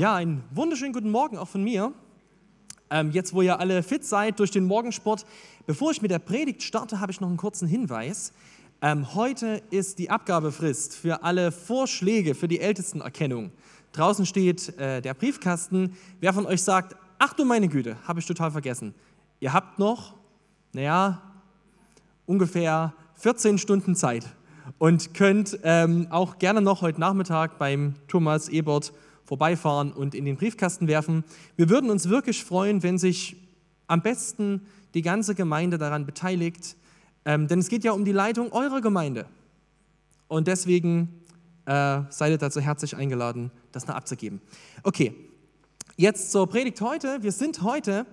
Ja, einen wunderschönen guten Morgen auch von mir. Ähm, jetzt, wo ihr alle fit seid durch den Morgensport, bevor ich mit der Predigt starte, habe ich noch einen kurzen Hinweis. Ähm, heute ist die Abgabefrist für alle Vorschläge für die Ältestenerkennung. Draußen steht äh, der Briefkasten. Wer von euch sagt, ach du meine Güte, habe ich total vergessen. Ihr habt noch, naja, ungefähr 14 Stunden Zeit und könnt ähm, auch gerne noch heute Nachmittag beim Thomas Ebert vorbeifahren und in den Briefkasten werfen. Wir würden uns wirklich freuen, wenn sich am besten die ganze Gemeinde daran beteiligt, ähm, denn es geht ja um die Leitung eurer Gemeinde. Und deswegen äh, seid ihr dazu herzlich eingeladen, das noch abzugeben. Okay, jetzt zur Predigt heute. Wir sind heute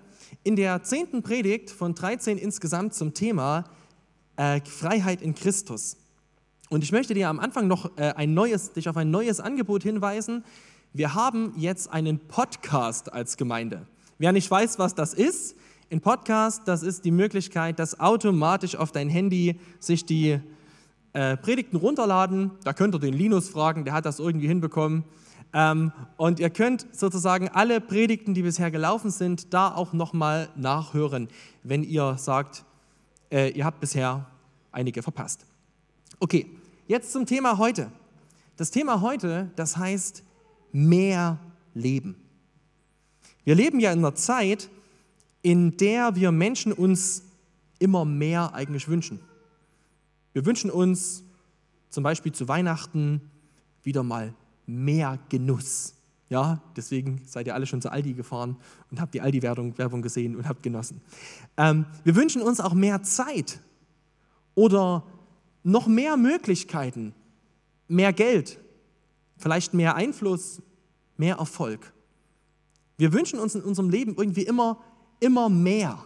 in der zehnten Predigt von 13 insgesamt zum Thema äh, Freiheit in Christus. Und ich möchte dir am Anfang noch äh, ein neues, dich auf ein neues Angebot hinweisen. Wir haben jetzt einen Podcast als Gemeinde. Wer nicht weiß, was das ist, ein Podcast, das ist die Möglichkeit, dass automatisch auf dein Handy sich die äh, Predigten runterladen. Da könnt ihr den Linus fragen, der hat das irgendwie hinbekommen. Ähm, und ihr könnt sozusagen alle Predigten, die bisher gelaufen sind, da auch nochmal nachhören, wenn ihr sagt, äh, ihr habt bisher einige verpasst. Okay, jetzt zum Thema heute. Das Thema heute, das heißt mehr Leben. Wir leben ja in einer Zeit, in der wir Menschen uns immer mehr eigentlich wünschen. Wir wünschen uns zum Beispiel zu Weihnachten wieder mal mehr Genuss. Ja, deswegen seid ihr alle schon zu Aldi gefahren und habt die Aldi-Werbung gesehen und habt genossen. Ähm, wir wünschen uns auch mehr Zeit oder noch mehr Möglichkeiten, mehr Geld, vielleicht mehr Einfluss, mehr Erfolg. Wir wünschen uns in unserem Leben irgendwie immer, immer mehr.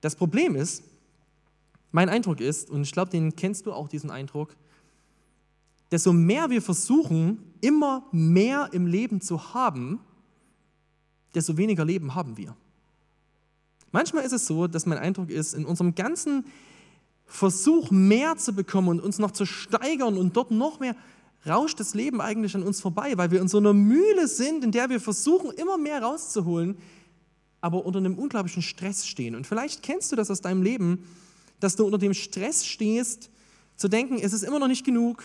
Das Problem ist, mein Eindruck ist, und ich glaube, den kennst du auch, diesen Eindruck, desto mehr wir versuchen, immer mehr im Leben zu haben, desto weniger Leben haben wir. Manchmal ist es so, dass mein Eindruck ist, in unserem ganzen Versuch, mehr zu bekommen und uns noch zu steigern und dort noch mehr, rauscht das Leben eigentlich an uns vorbei, weil wir in so einer Mühle sind, in der wir versuchen, immer mehr rauszuholen, aber unter einem unglaublichen Stress stehen. Und vielleicht kennst du das aus deinem Leben, dass du unter dem Stress stehst, zu denken, es ist immer noch nicht genug.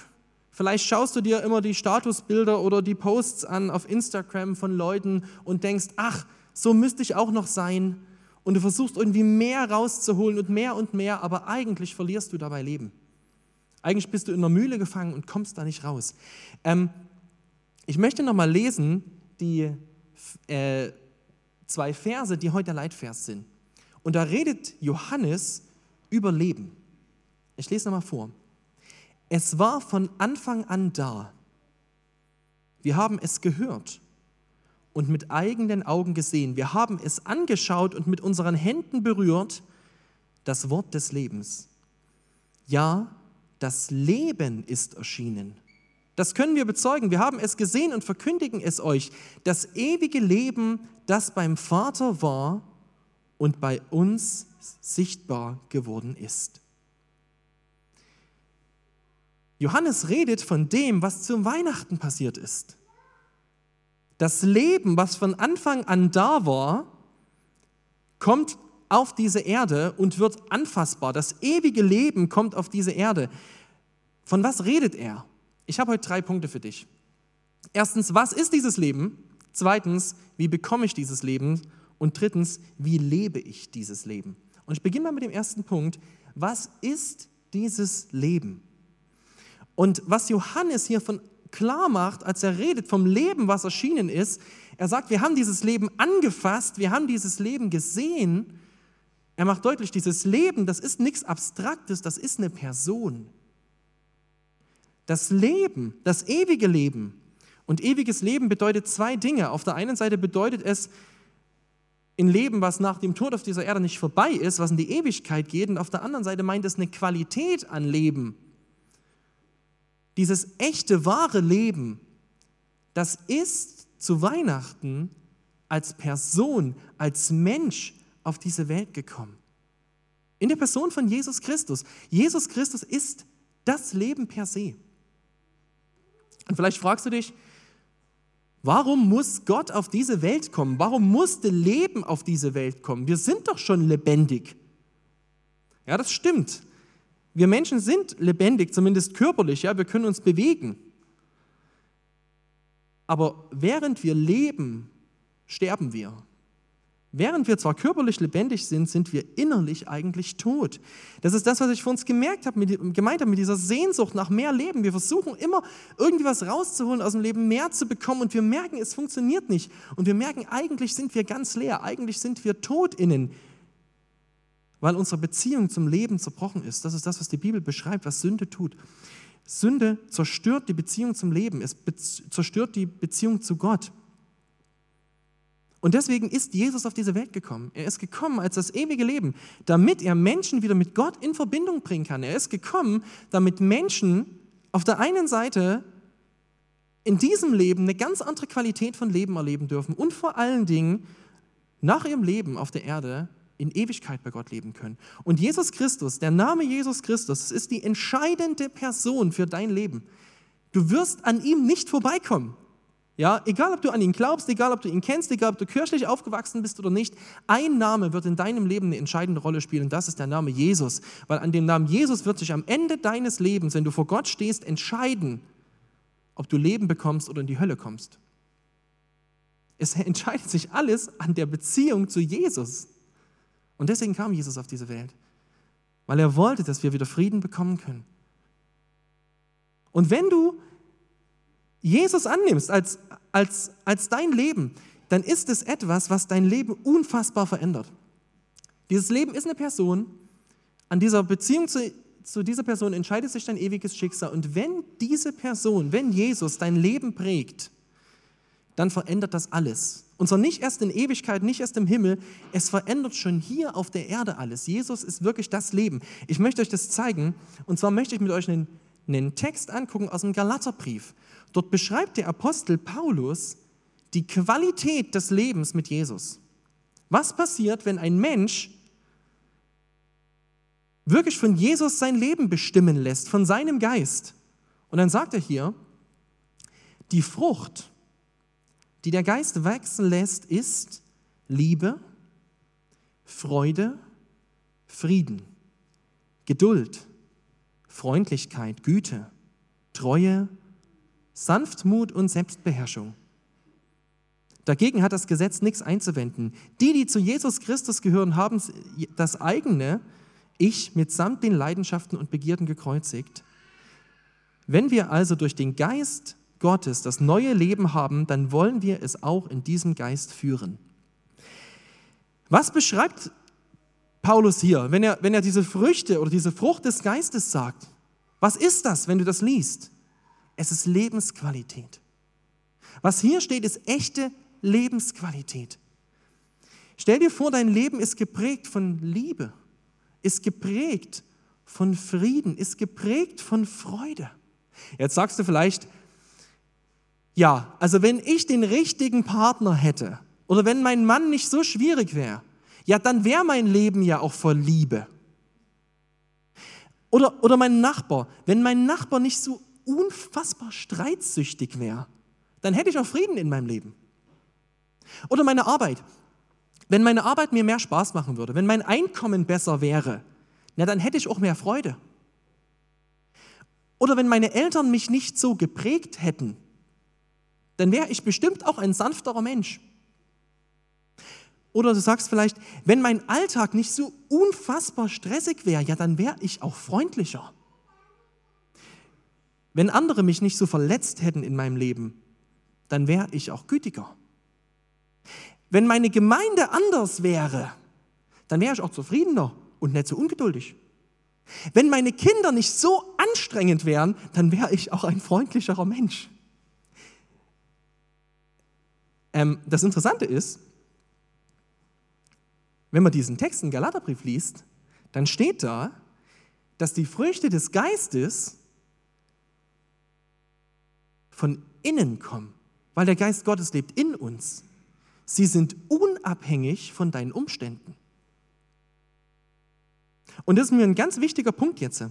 Vielleicht schaust du dir immer die Statusbilder oder die Posts an auf Instagram von Leuten und denkst, ach, so müsste ich auch noch sein. Und du versuchst irgendwie mehr rauszuholen und mehr und mehr, aber eigentlich verlierst du dabei Leben. Eigentlich bist du in einer Mühle gefangen und kommst da nicht raus. Ähm, ich möchte nochmal lesen die äh, zwei Verse, die heute der Leitvers sind. Und da redet Johannes über Leben. Ich lese nochmal vor. Es war von Anfang an da. Wir haben es gehört und mit eigenen Augen gesehen. Wir haben es angeschaut und mit unseren Händen berührt, das Wort des Lebens. Ja, das Leben ist erschienen. Das können wir bezeugen. Wir haben es gesehen und verkündigen es euch. Das ewige Leben, das beim Vater war und bei uns sichtbar geworden ist. Johannes redet von dem, was zu Weihnachten passiert ist. Das Leben, was von Anfang an da war, kommt auf diese Erde und wird anfassbar. Das ewige Leben kommt auf diese Erde. Von was redet er? Ich habe heute drei Punkte für dich. Erstens, was ist dieses Leben? Zweitens, wie bekomme ich dieses Leben? Und drittens, wie lebe ich dieses Leben? Und ich beginne mal mit dem ersten Punkt. Was ist dieses Leben? Und was Johannes hier von klar macht, als er redet vom Leben, was erschienen ist, er sagt, wir haben dieses Leben angefasst, wir haben dieses Leben gesehen er macht deutlich, dieses Leben, das ist nichts Abstraktes, das ist eine Person. Das Leben, das ewige Leben. Und ewiges Leben bedeutet zwei Dinge. Auf der einen Seite bedeutet es ein Leben, was nach dem Tod auf dieser Erde nicht vorbei ist, was in die Ewigkeit geht. Und auf der anderen Seite meint es eine Qualität an Leben. Dieses echte, wahre Leben, das ist zu Weihnachten als Person, als Mensch auf diese Welt gekommen. In der Person von Jesus Christus. Jesus Christus ist das Leben per se. Und vielleicht fragst du dich, Warum muss Gott auf diese Welt kommen? Warum musste Leben auf diese Welt kommen? Wir sind doch schon lebendig. Ja, das stimmt. Wir Menschen sind lebendig, zumindest körperlich, ja, wir können uns bewegen. Aber während wir leben, sterben wir. Während wir zwar körperlich lebendig sind, sind wir innerlich eigentlich tot. Das ist das, was ich für uns gemerkt habe, mit, gemeint habe mit dieser Sehnsucht nach mehr Leben. Wir versuchen immer irgendwie was rauszuholen aus dem Leben, mehr zu bekommen und wir merken, es funktioniert nicht. Und wir merken, eigentlich sind wir ganz leer, eigentlich sind wir tot innen, weil unsere Beziehung zum Leben zerbrochen ist. Das ist das, was die Bibel beschreibt, was Sünde tut. Sünde zerstört die Beziehung zum Leben, es zerstört die Beziehung zu Gott. Und deswegen ist Jesus auf diese Welt gekommen. Er ist gekommen als das ewige Leben, damit er Menschen wieder mit Gott in Verbindung bringen kann. Er ist gekommen, damit Menschen auf der einen Seite in diesem Leben eine ganz andere Qualität von Leben erleben dürfen und vor allen Dingen nach ihrem Leben auf der Erde in Ewigkeit bei Gott leben können. Und Jesus Christus, der Name Jesus Christus, ist die entscheidende Person für dein Leben. Du wirst an ihm nicht vorbeikommen. Ja, egal ob du an ihn glaubst, egal ob du ihn kennst, egal ob du kirchlich aufgewachsen bist oder nicht, ein Name wird in deinem Leben eine entscheidende Rolle spielen und das ist der Name Jesus. Weil an dem Namen Jesus wird sich am Ende deines Lebens, wenn du vor Gott stehst, entscheiden, ob du Leben bekommst oder in die Hölle kommst. Es entscheidet sich alles an der Beziehung zu Jesus. Und deswegen kam Jesus auf diese Welt, weil er wollte, dass wir wieder Frieden bekommen können. Und wenn du Jesus annimmst als, als, als dein Leben, dann ist es etwas, was dein Leben unfassbar verändert. Dieses Leben ist eine Person, an dieser Beziehung zu, zu dieser Person entscheidet sich dein ewiges Schicksal. Und wenn diese Person, wenn Jesus dein Leben prägt, dann verändert das alles. Und zwar nicht erst in Ewigkeit, nicht erst im Himmel, es verändert schon hier auf der Erde alles. Jesus ist wirklich das Leben. Ich möchte euch das zeigen. Und zwar möchte ich mit euch einen, einen Text angucken aus dem Galaterbrief. Dort beschreibt der Apostel Paulus die Qualität des Lebens mit Jesus. Was passiert, wenn ein Mensch wirklich von Jesus sein Leben bestimmen lässt, von seinem Geist? Und dann sagt er hier, die Frucht, die der Geist wachsen lässt, ist Liebe, Freude, Frieden, Geduld, Freundlichkeit, Güte, Treue, Sanftmut und Selbstbeherrschung. Dagegen hat das Gesetz nichts einzuwenden. Die, die zu Jesus Christus gehören, haben das eigene Ich mitsamt den Leidenschaften und Begierden gekreuzigt. Wenn wir also durch den Geist Gottes das neue Leben haben, dann wollen wir es auch in diesem Geist führen. Was beschreibt Paulus hier, wenn er, wenn er diese Früchte oder diese Frucht des Geistes sagt? Was ist das, wenn du das liest? Es ist Lebensqualität. Was hier steht, ist echte Lebensqualität. Stell dir vor, dein Leben ist geprägt von Liebe, ist geprägt von Frieden, ist geprägt von Freude. Jetzt sagst du vielleicht, ja, also wenn ich den richtigen Partner hätte oder wenn mein Mann nicht so schwierig wäre, ja, dann wäre mein Leben ja auch voll Liebe. Oder, oder mein Nachbar, wenn mein Nachbar nicht so unfassbar streitsüchtig wäre, dann hätte ich auch Frieden in meinem Leben. Oder meine Arbeit. Wenn meine Arbeit mir mehr Spaß machen würde, wenn mein Einkommen besser wäre, na, dann hätte ich auch mehr Freude. Oder wenn meine Eltern mich nicht so geprägt hätten, dann wäre ich bestimmt auch ein sanfterer Mensch. Oder du sagst vielleicht, wenn mein Alltag nicht so unfassbar stressig wäre, ja, dann wäre ich auch freundlicher. Wenn andere mich nicht so verletzt hätten in meinem Leben, dann wäre ich auch gütiger. Wenn meine Gemeinde anders wäre, dann wäre ich auch zufriedener und nicht so ungeduldig. Wenn meine Kinder nicht so anstrengend wären, dann wäre ich auch ein freundlicherer Mensch. Ähm, das Interessante ist, wenn man diesen Text im Galaterbrief liest, dann steht da, dass die Früchte des Geistes von innen kommen, weil der Geist Gottes lebt in uns. Sie sind unabhängig von deinen Umständen. Und das ist mir ein ganz wichtiger Punkt jetzt.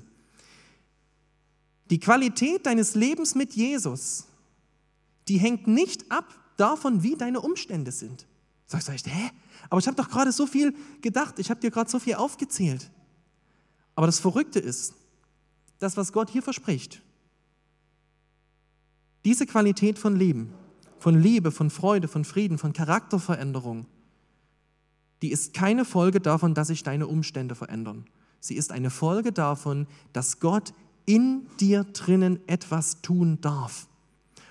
Die Qualität deines Lebens mit Jesus, die hängt nicht ab davon, wie deine Umstände sind. Sagst du echt, hä? Aber ich habe doch gerade so viel gedacht, ich habe dir gerade so viel aufgezählt. Aber das Verrückte ist, das, was Gott hier verspricht, diese Qualität von Leben, von Liebe, von Freude, von Frieden, von Charakterveränderung, die ist keine Folge davon, dass sich deine Umstände verändern. Sie ist eine Folge davon, dass Gott in dir drinnen etwas tun darf.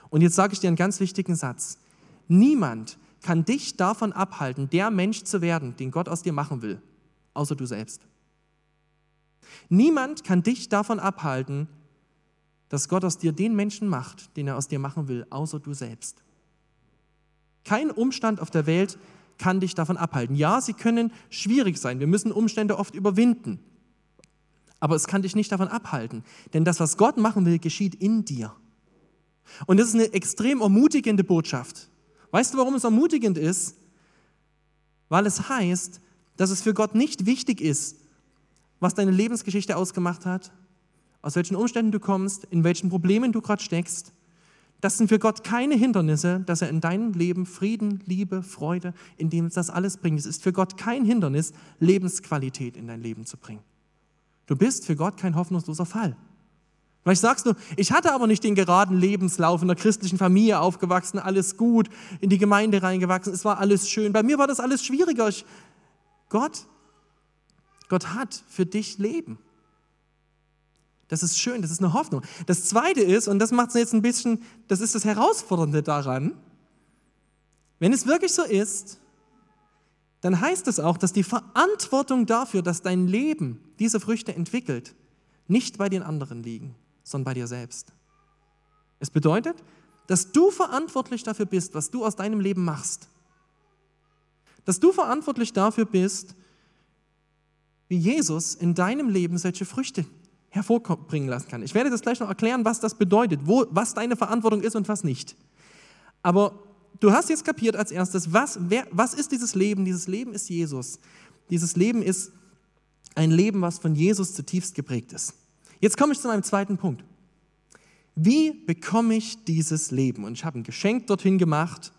Und jetzt sage ich dir einen ganz wichtigen Satz. Niemand kann dich davon abhalten, der Mensch zu werden, den Gott aus dir machen will, außer du selbst. Niemand kann dich davon abhalten, dass Gott aus dir den Menschen macht, den er aus dir machen will, außer du selbst. Kein Umstand auf der Welt kann dich davon abhalten. Ja, sie können schwierig sein. Wir müssen Umstände oft überwinden. Aber es kann dich nicht davon abhalten. Denn das, was Gott machen will, geschieht in dir. Und das ist eine extrem ermutigende Botschaft. Weißt du, warum es ermutigend ist? Weil es heißt, dass es für Gott nicht wichtig ist, was deine Lebensgeschichte ausgemacht hat, aus welchen Umständen du kommst, in welchen Problemen du gerade steckst. Das sind für Gott keine Hindernisse, dass er in deinem Leben Frieden, Liebe, Freude, in dem das alles bringt. Es ist für Gott kein Hindernis, Lebensqualität in dein Leben zu bringen. Du bist für Gott kein hoffnungsloser Fall. Vielleicht sagst du, ich hatte aber nicht den geraden Lebenslauf in der christlichen Familie aufgewachsen, alles gut, in die Gemeinde reingewachsen, es war alles schön. Bei mir war das alles schwieriger. Ich, Gott, Gott hat für dich Leben. Das ist schön, das ist eine Hoffnung. Das Zweite ist, und das macht es jetzt ein bisschen, das ist das Herausfordernde daran, wenn es wirklich so ist, dann heißt es auch, dass die Verantwortung dafür, dass dein Leben diese Früchte entwickelt, nicht bei den anderen liegen, sondern bei dir selbst. Es bedeutet, dass du verantwortlich dafür bist, was du aus deinem Leben machst. Dass du verantwortlich dafür bist, wie Jesus in deinem Leben solche Früchte hervorbringen lassen kann. Ich werde das gleich noch erklären, was das bedeutet, wo, was deine Verantwortung ist und was nicht. Aber du hast jetzt kapiert als erstes, was, wer, was ist dieses Leben? Dieses Leben ist Jesus. Dieses Leben ist ein Leben, was von Jesus zutiefst geprägt ist. Jetzt komme ich zu meinem zweiten Punkt. Wie bekomme ich dieses Leben? Und ich habe ein Geschenk dorthin gemacht.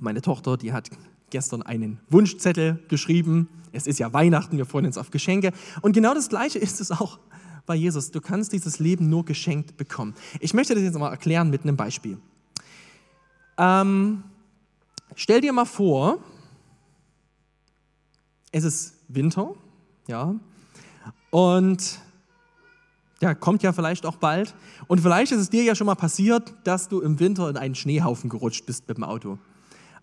Meine Tochter, die hat gestern einen Wunschzettel geschrieben. Es ist ja Weihnachten, wir freuen uns auf Geschenke. Und genau das Gleiche ist es auch bei Jesus. Du kannst dieses Leben nur geschenkt bekommen. Ich möchte das jetzt mal erklären mit einem Beispiel. Ähm, stell dir mal vor, es ist Winter, ja, und ja, kommt ja vielleicht auch bald. Und vielleicht ist es dir ja schon mal passiert, dass du im Winter in einen Schneehaufen gerutscht bist mit dem Auto.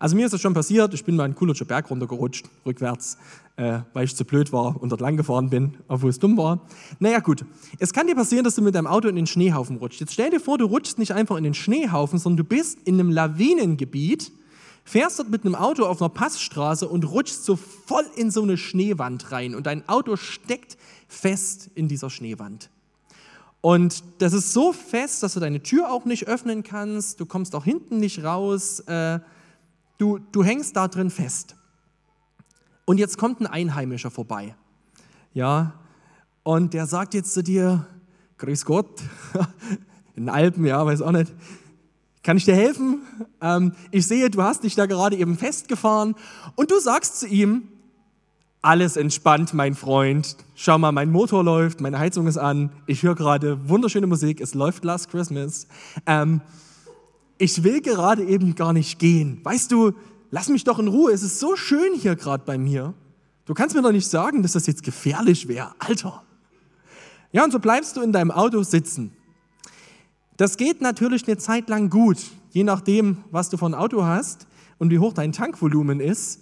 Also mir ist das schon passiert, ich bin mal einen Kulutscher Berg runtergerutscht, rückwärts, äh, weil ich zu blöd war und dort lang gefahren bin, obwohl es dumm war. Naja gut, es kann dir passieren, dass du mit deinem Auto in den Schneehaufen rutscht. Jetzt stell dir vor, du rutschst nicht einfach in den Schneehaufen, sondern du bist in einem Lawinengebiet, fährst dort mit einem Auto auf einer Passstraße und rutschst so voll in so eine Schneewand rein und dein Auto steckt fest in dieser Schneewand. Und das ist so fest, dass du deine Tür auch nicht öffnen kannst, du kommst auch hinten nicht raus. Äh, Du, du hängst da drin fest. Und jetzt kommt ein Einheimischer vorbei. Ja, und der sagt jetzt zu dir, Grüß Gott, in den Alpen, ja, weiß auch nicht. Kann ich dir helfen? Ähm, ich sehe, du hast dich da gerade eben festgefahren und du sagst zu ihm, alles entspannt, mein Freund. Schau mal, mein Motor läuft, meine Heizung ist an, ich höre gerade wunderschöne Musik, es läuft Last Christmas. Ähm, ich will gerade eben gar nicht gehen. Weißt du, lass mich doch in Ruhe, es ist so schön hier gerade bei mir. Du kannst mir doch nicht sagen, dass das jetzt gefährlich wäre. Alter. Ja, und so bleibst du in deinem Auto sitzen. Das geht natürlich eine Zeit lang gut, je nachdem, was du für ein Auto hast und wie hoch dein Tankvolumen ist,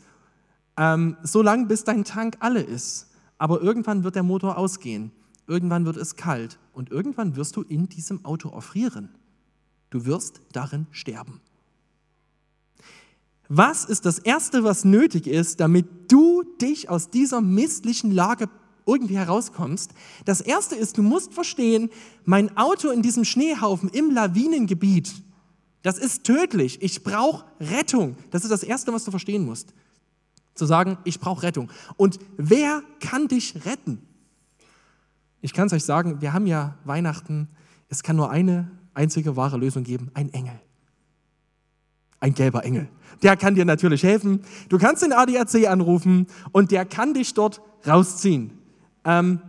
ähm, so lange bis dein Tank alle ist. Aber irgendwann wird der Motor ausgehen, irgendwann wird es kalt und irgendwann wirst du in diesem Auto erfrieren. Du wirst darin sterben. Was ist das Erste, was nötig ist, damit du dich aus dieser misslichen Lage irgendwie herauskommst? Das Erste ist, du musst verstehen, mein Auto in diesem Schneehaufen im Lawinengebiet, das ist tödlich. Ich brauche Rettung. Das ist das Erste, was du verstehen musst. Zu sagen, ich brauche Rettung. Und wer kann dich retten? Ich kann es euch sagen, wir haben ja Weihnachten. Es kann nur eine einzige wahre Lösung geben, ein Engel. Ein gelber Engel. Der kann dir natürlich helfen. Du kannst den ADAC anrufen und der kann dich dort rausziehen. Ähm,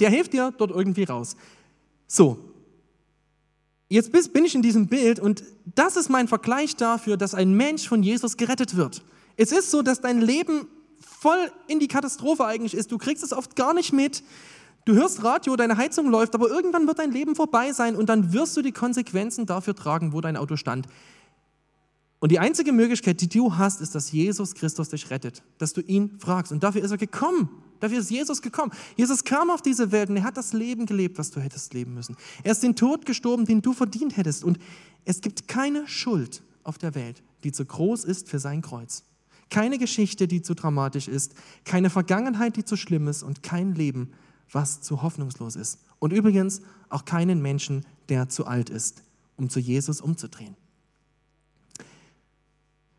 der hilft dir dort irgendwie raus. So, jetzt bin ich in diesem Bild und das ist mein Vergleich dafür, dass ein Mensch von Jesus gerettet wird. Es ist so, dass dein Leben voll in die Katastrophe eigentlich ist. Du kriegst es oft gar nicht mit. Du hörst Radio, deine Heizung läuft, aber irgendwann wird dein Leben vorbei sein und dann wirst du die Konsequenzen dafür tragen, wo dein Auto stand. Und die einzige Möglichkeit, die du hast, ist, dass Jesus Christus dich rettet, dass du ihn fragst. Und dafür ist er gekommen. Dafür ist Jesus gekommen. Jesus kam auf diese Welt und er hat das Leben gelebt, was du hättest leben müssen. Er ist den Tod gestorben, den du verdient hättest. Und es gibt keine Schuld auf der Welt, die zu groß ist für sein Kreuz. Keine Geschichte, die zu dramatisch ist, keine Vergangenheit, die zu schlimm ist und kein Leben, was zu hoffnungslos ist. Und übrigens auch keinen Menschen, der zu alt ist, um zu Jesus umzudrehen.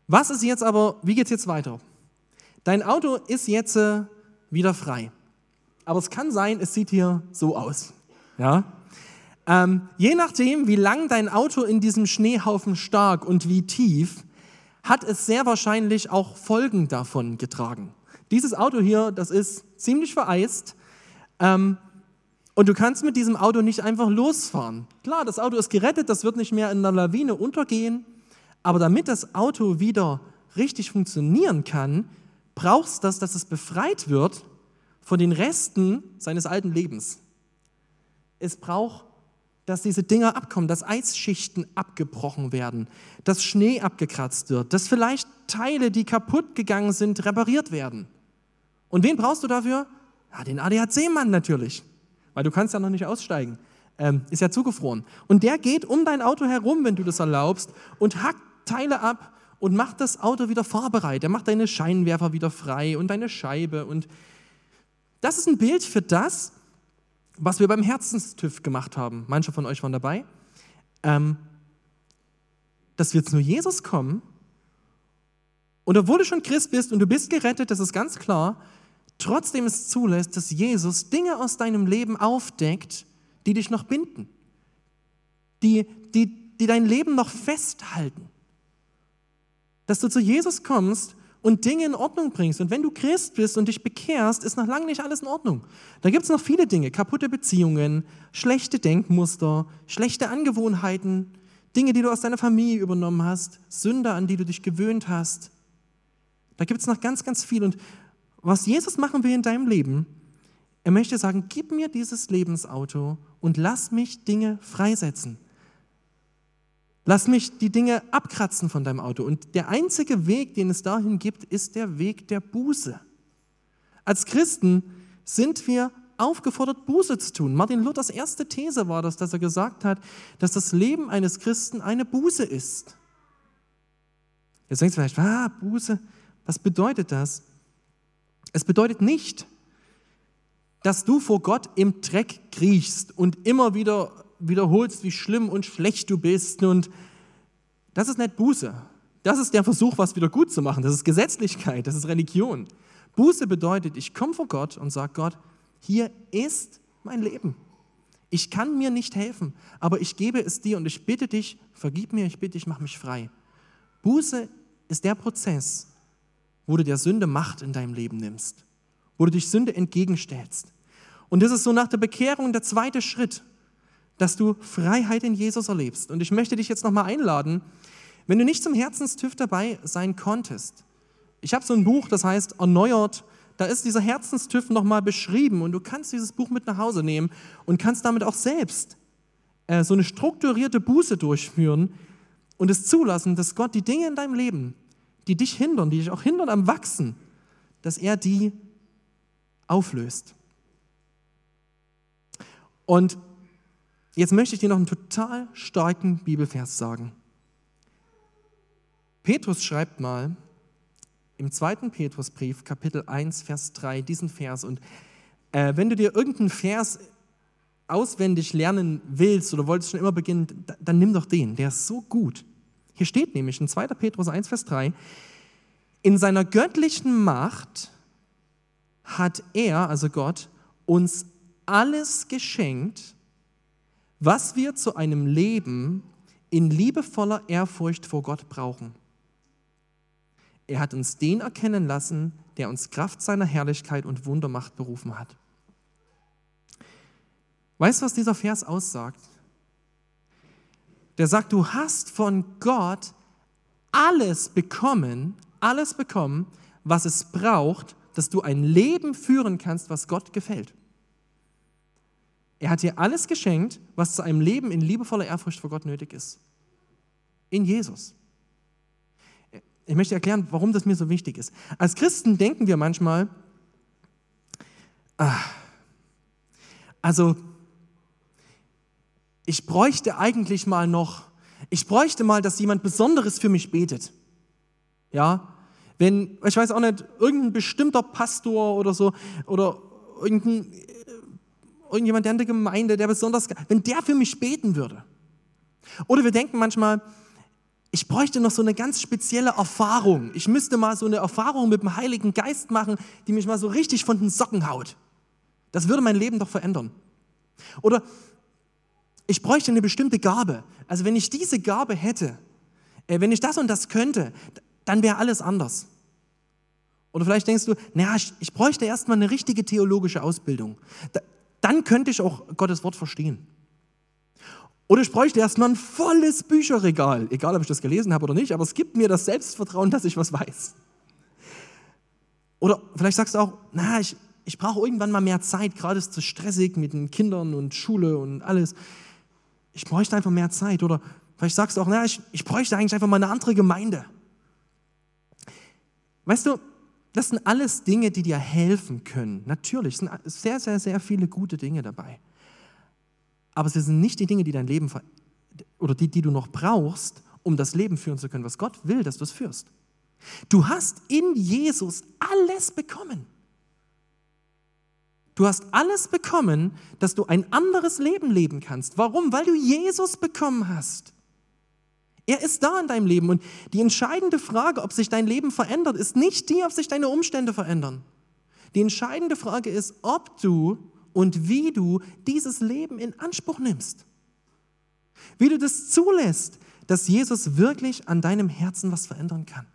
Was ist jetzt aber, wie geht es jetzt weiter? Dein Auto ist jetzt äh, wieder frei. Aber es kann sein, es sieht hier so aus. Ja? Ähm, je nachdem, wie lang dein Auto in diesem Schneehaufen stark und wie tief, hat es sehr wahrscheinlich auch Folgen davon getragen. Dieses Auto hier, das ist ziemlich vereist ähm, und du kannst mit diesem Auto nicht einfach losfahren. Klar, das Auto ist gerettet, das wird nicht mehr in einer Lawine untergehen, aber damit das Auto wieder richtig funktionieren kann, brauchst du das, dass es befreit wird von den Resten seines alten Lebens. Es braucht dass diese Dinger abkommen, dass Eisschichten abgebrochen werden, dass Schnee abgekratzt wird, dass vielleicht Teile, die kaputt gegangen sind, repariert werden. Und wen brauchst du dafür? Ja, den ADAC-Mann natürlich, weil du kannst ja noch nicht aussteigen. Ähm, ist ja zugefroren. Und der geht um dein Auto herum, wenn du das erlaubst, und hackt Teile ab und macht das Auto wieder fahrbereit. Er macht deine Scheinwerfer wieder frei und deine Scheibe. Und das ist ein Bild für das, was wir beim Herzenstüff gemacht haben, manche von euch waren dabei, ähm, dass wir jetzt nur Jesus kommen. Und obwohl du schon Christ bist und du bist gerettet, das ist ganz klar, trotzdem es zulässt, dass Jesus Dinge aus deinem Leben aufdeckt, die dich noch binden, die, die, die dein Leben noch festhalten. Dass du zu Jesus kommst und Dinge in Ordnung bringst. Und wenn du Christ bist und dich bekehrst, ist noch lange nicht alles in Ordnung. Da gibt es noch viele Dinge, kaputte Beziehungen, schlechte Denkmuster, schlechte Angewohnheiten, Dinge, die du aus deiner Familie übernommen hast, Sünder, an die du dich gewöhnt hast. Da gibt es noch ganz, ganz viel. Und was Jesus machen will in deinem Leben, er möchte sagen, gib mir dieses Lebensauto und lass mich Dinge freisetzen. Lass mich die Dinge abkratzen von deinem Auto. Und der einzige Weg, den es dahin gibt, ist der Weg der Buße. Als Christen sind wir aufgefordert, Buße zu tun. Martin Luthers erste These war das, dass er gesagt hat, dass das Leben eines Christen eine Buße ist. Jetzt denkst du vielleicht, ah, Buße, was bedeutet das? Es bedeutet nicht, dass du vor Gott im Dreck kriechst und immer wieder wiederholst, wie schlimm und schlecht du bist. Und das ist nicht Buße. Das ist der Versuch, was wieder gut zu machen. Das ist Gesetzlichkeit, das ist Religion. Buße bedeutet, ich komme vor Gott und sage Gott, hier ist mein Leben. Ich kann mir nicht helfen, aber ich gebe es dir und ich bitte dich, vergib mir, ich bitte dich, mach mich frei. Buße ist der Prozess, wo du der Sünde Macht in deinem Leben nimmst, wo du dich Sünde entgegenstellst. Und das ist so nach der Bekehrung der zweite Schritt dass du Freiheit in Jesus erlebst. Und ich möchte dich jetzt nochmal einladen, wenn du nicht zum Herzenstüff dabei sein konntest. Ich habe so ein Buch, das heißt Erneuert. Da ist dieser Herzenstüff nochmal beschrieben und du kannst dieses Buch mit nach Hause nehmen und kannst damit auch selbst äh, so eine strukturierte Buße durchführen und es zulassen, dass Gott die Dinge in deinem Leben, die dich hindern, die dich auch hindern am Wachsen, dass er die auflöst. Und Jetzt möchte ich dir noch einen total starken Bibelvers sagen. Petrus schreibt mal im zweiten Petrusbrief, Kapitel 1, Vers 3, diesen Vers. Und äh, wenn du dir irgendeinen Vers auswendig lernen willst oder wolltest schon immer beginnen, dann nimm doch den, der ist so gut. Hier steht nämlich in 2. Petrus 1, Vers 3, in seiner göttlichen Macht hat er, also Gott, uns alles geschenkt, was wir zu einem Leben in liebevoller Ehrfurcht vor Gott brauchen. Er hat uns den erkennen lassen, der uns Kraft seiner Herrlichkeit und Wundermacht berufen hat. Weißt du, was dieser Vers aussagt? Der sagt, du hast von Gott alles bekommen, alles bekommen, was es braucht, dass du ein Leben führen kannst, was Gott gefällt. Er hat dir alles geschenkt, was zu einem Leben in liebevoller Ehrfurcht vor Gott nötig ist. In Jesus. Ich möchte erklären, warum das mir so wichtig ist. Als Christen denken wir manchmal, ah, also ich bräuchte eigentlich mal noch, ich bräuchte mal, dass jemand Besonderes für mich betet. Ja, wenn, ich weiß auch nicht, irgendein bestimmter Pastor oder so, oder irgendein, irgendjemand der in der Gemeinde, der besonders, wenn der für mich beten würde. Oder wir denken manchmal, ich bräuchte noch so eine ganz spezielle Erfahrung. Ich müsste mal so eine Erfahrung mit dem Heiligen Geist machen, die mich mal so richtig von den Socken haut. Das würde mein Leben doch verändern. Oder ich bräuchte eine bestimmte Gabe. Also wenn ich diese Gabe hätte, äh, wenn ich das und das könnte, dann wäre alles anders. Oder vielleicht denkst du, naja, ich, ich bräuchte erstmal eine richtige theologische Ausbildung. Da, dann könnte ich auch Gottes Wort verstehen. Oder ich bräuchte erstmal ein volles Bücherregal, egal ob ich das gelesen habe oder nicht, aber es gibt mir das Selbstvertrauen, dass ich was weiß. Oder vielleicht sagst du auch, na, ich, ich brauche irgendwann mal mehr Zeit, gerade ist es zu stressig mit den Kindern und Schule und alles. Ich bräuchte einfach mehr Zeit. Oder vielleicht sagst du auch, na, ich, ich bräuchte eigentlich einfach mal eine andere Gemeinde. Weißt du, das sind alles Dinge, die dir helfen können. Natürlich sind sehr, sehr, sehr viele gute Dinge dabei. Aber sie sind nicht die Dinge, die dein Leben oder die, die du noch brauchst, um das Leben führen zu können, was Gott will, dass du es führst. Du hast in Jesus alles bekommen. Du hast alles bekommen, dass du ein anderes Leben leben kannst. Warum? Weil du Jesus bekommen hast. Er ist da in deinem Leben und die entscheidende Frage, ob sich dein Leben verändert, ist nicht die, ob sich deine Umstände verändern. Die entscheidende Frage ist, ob du und wie du dieses Leben in Anspruch nimmst. Wie du das zulässt, dass Jesus wirklich an deinem Herzen was verändern kann.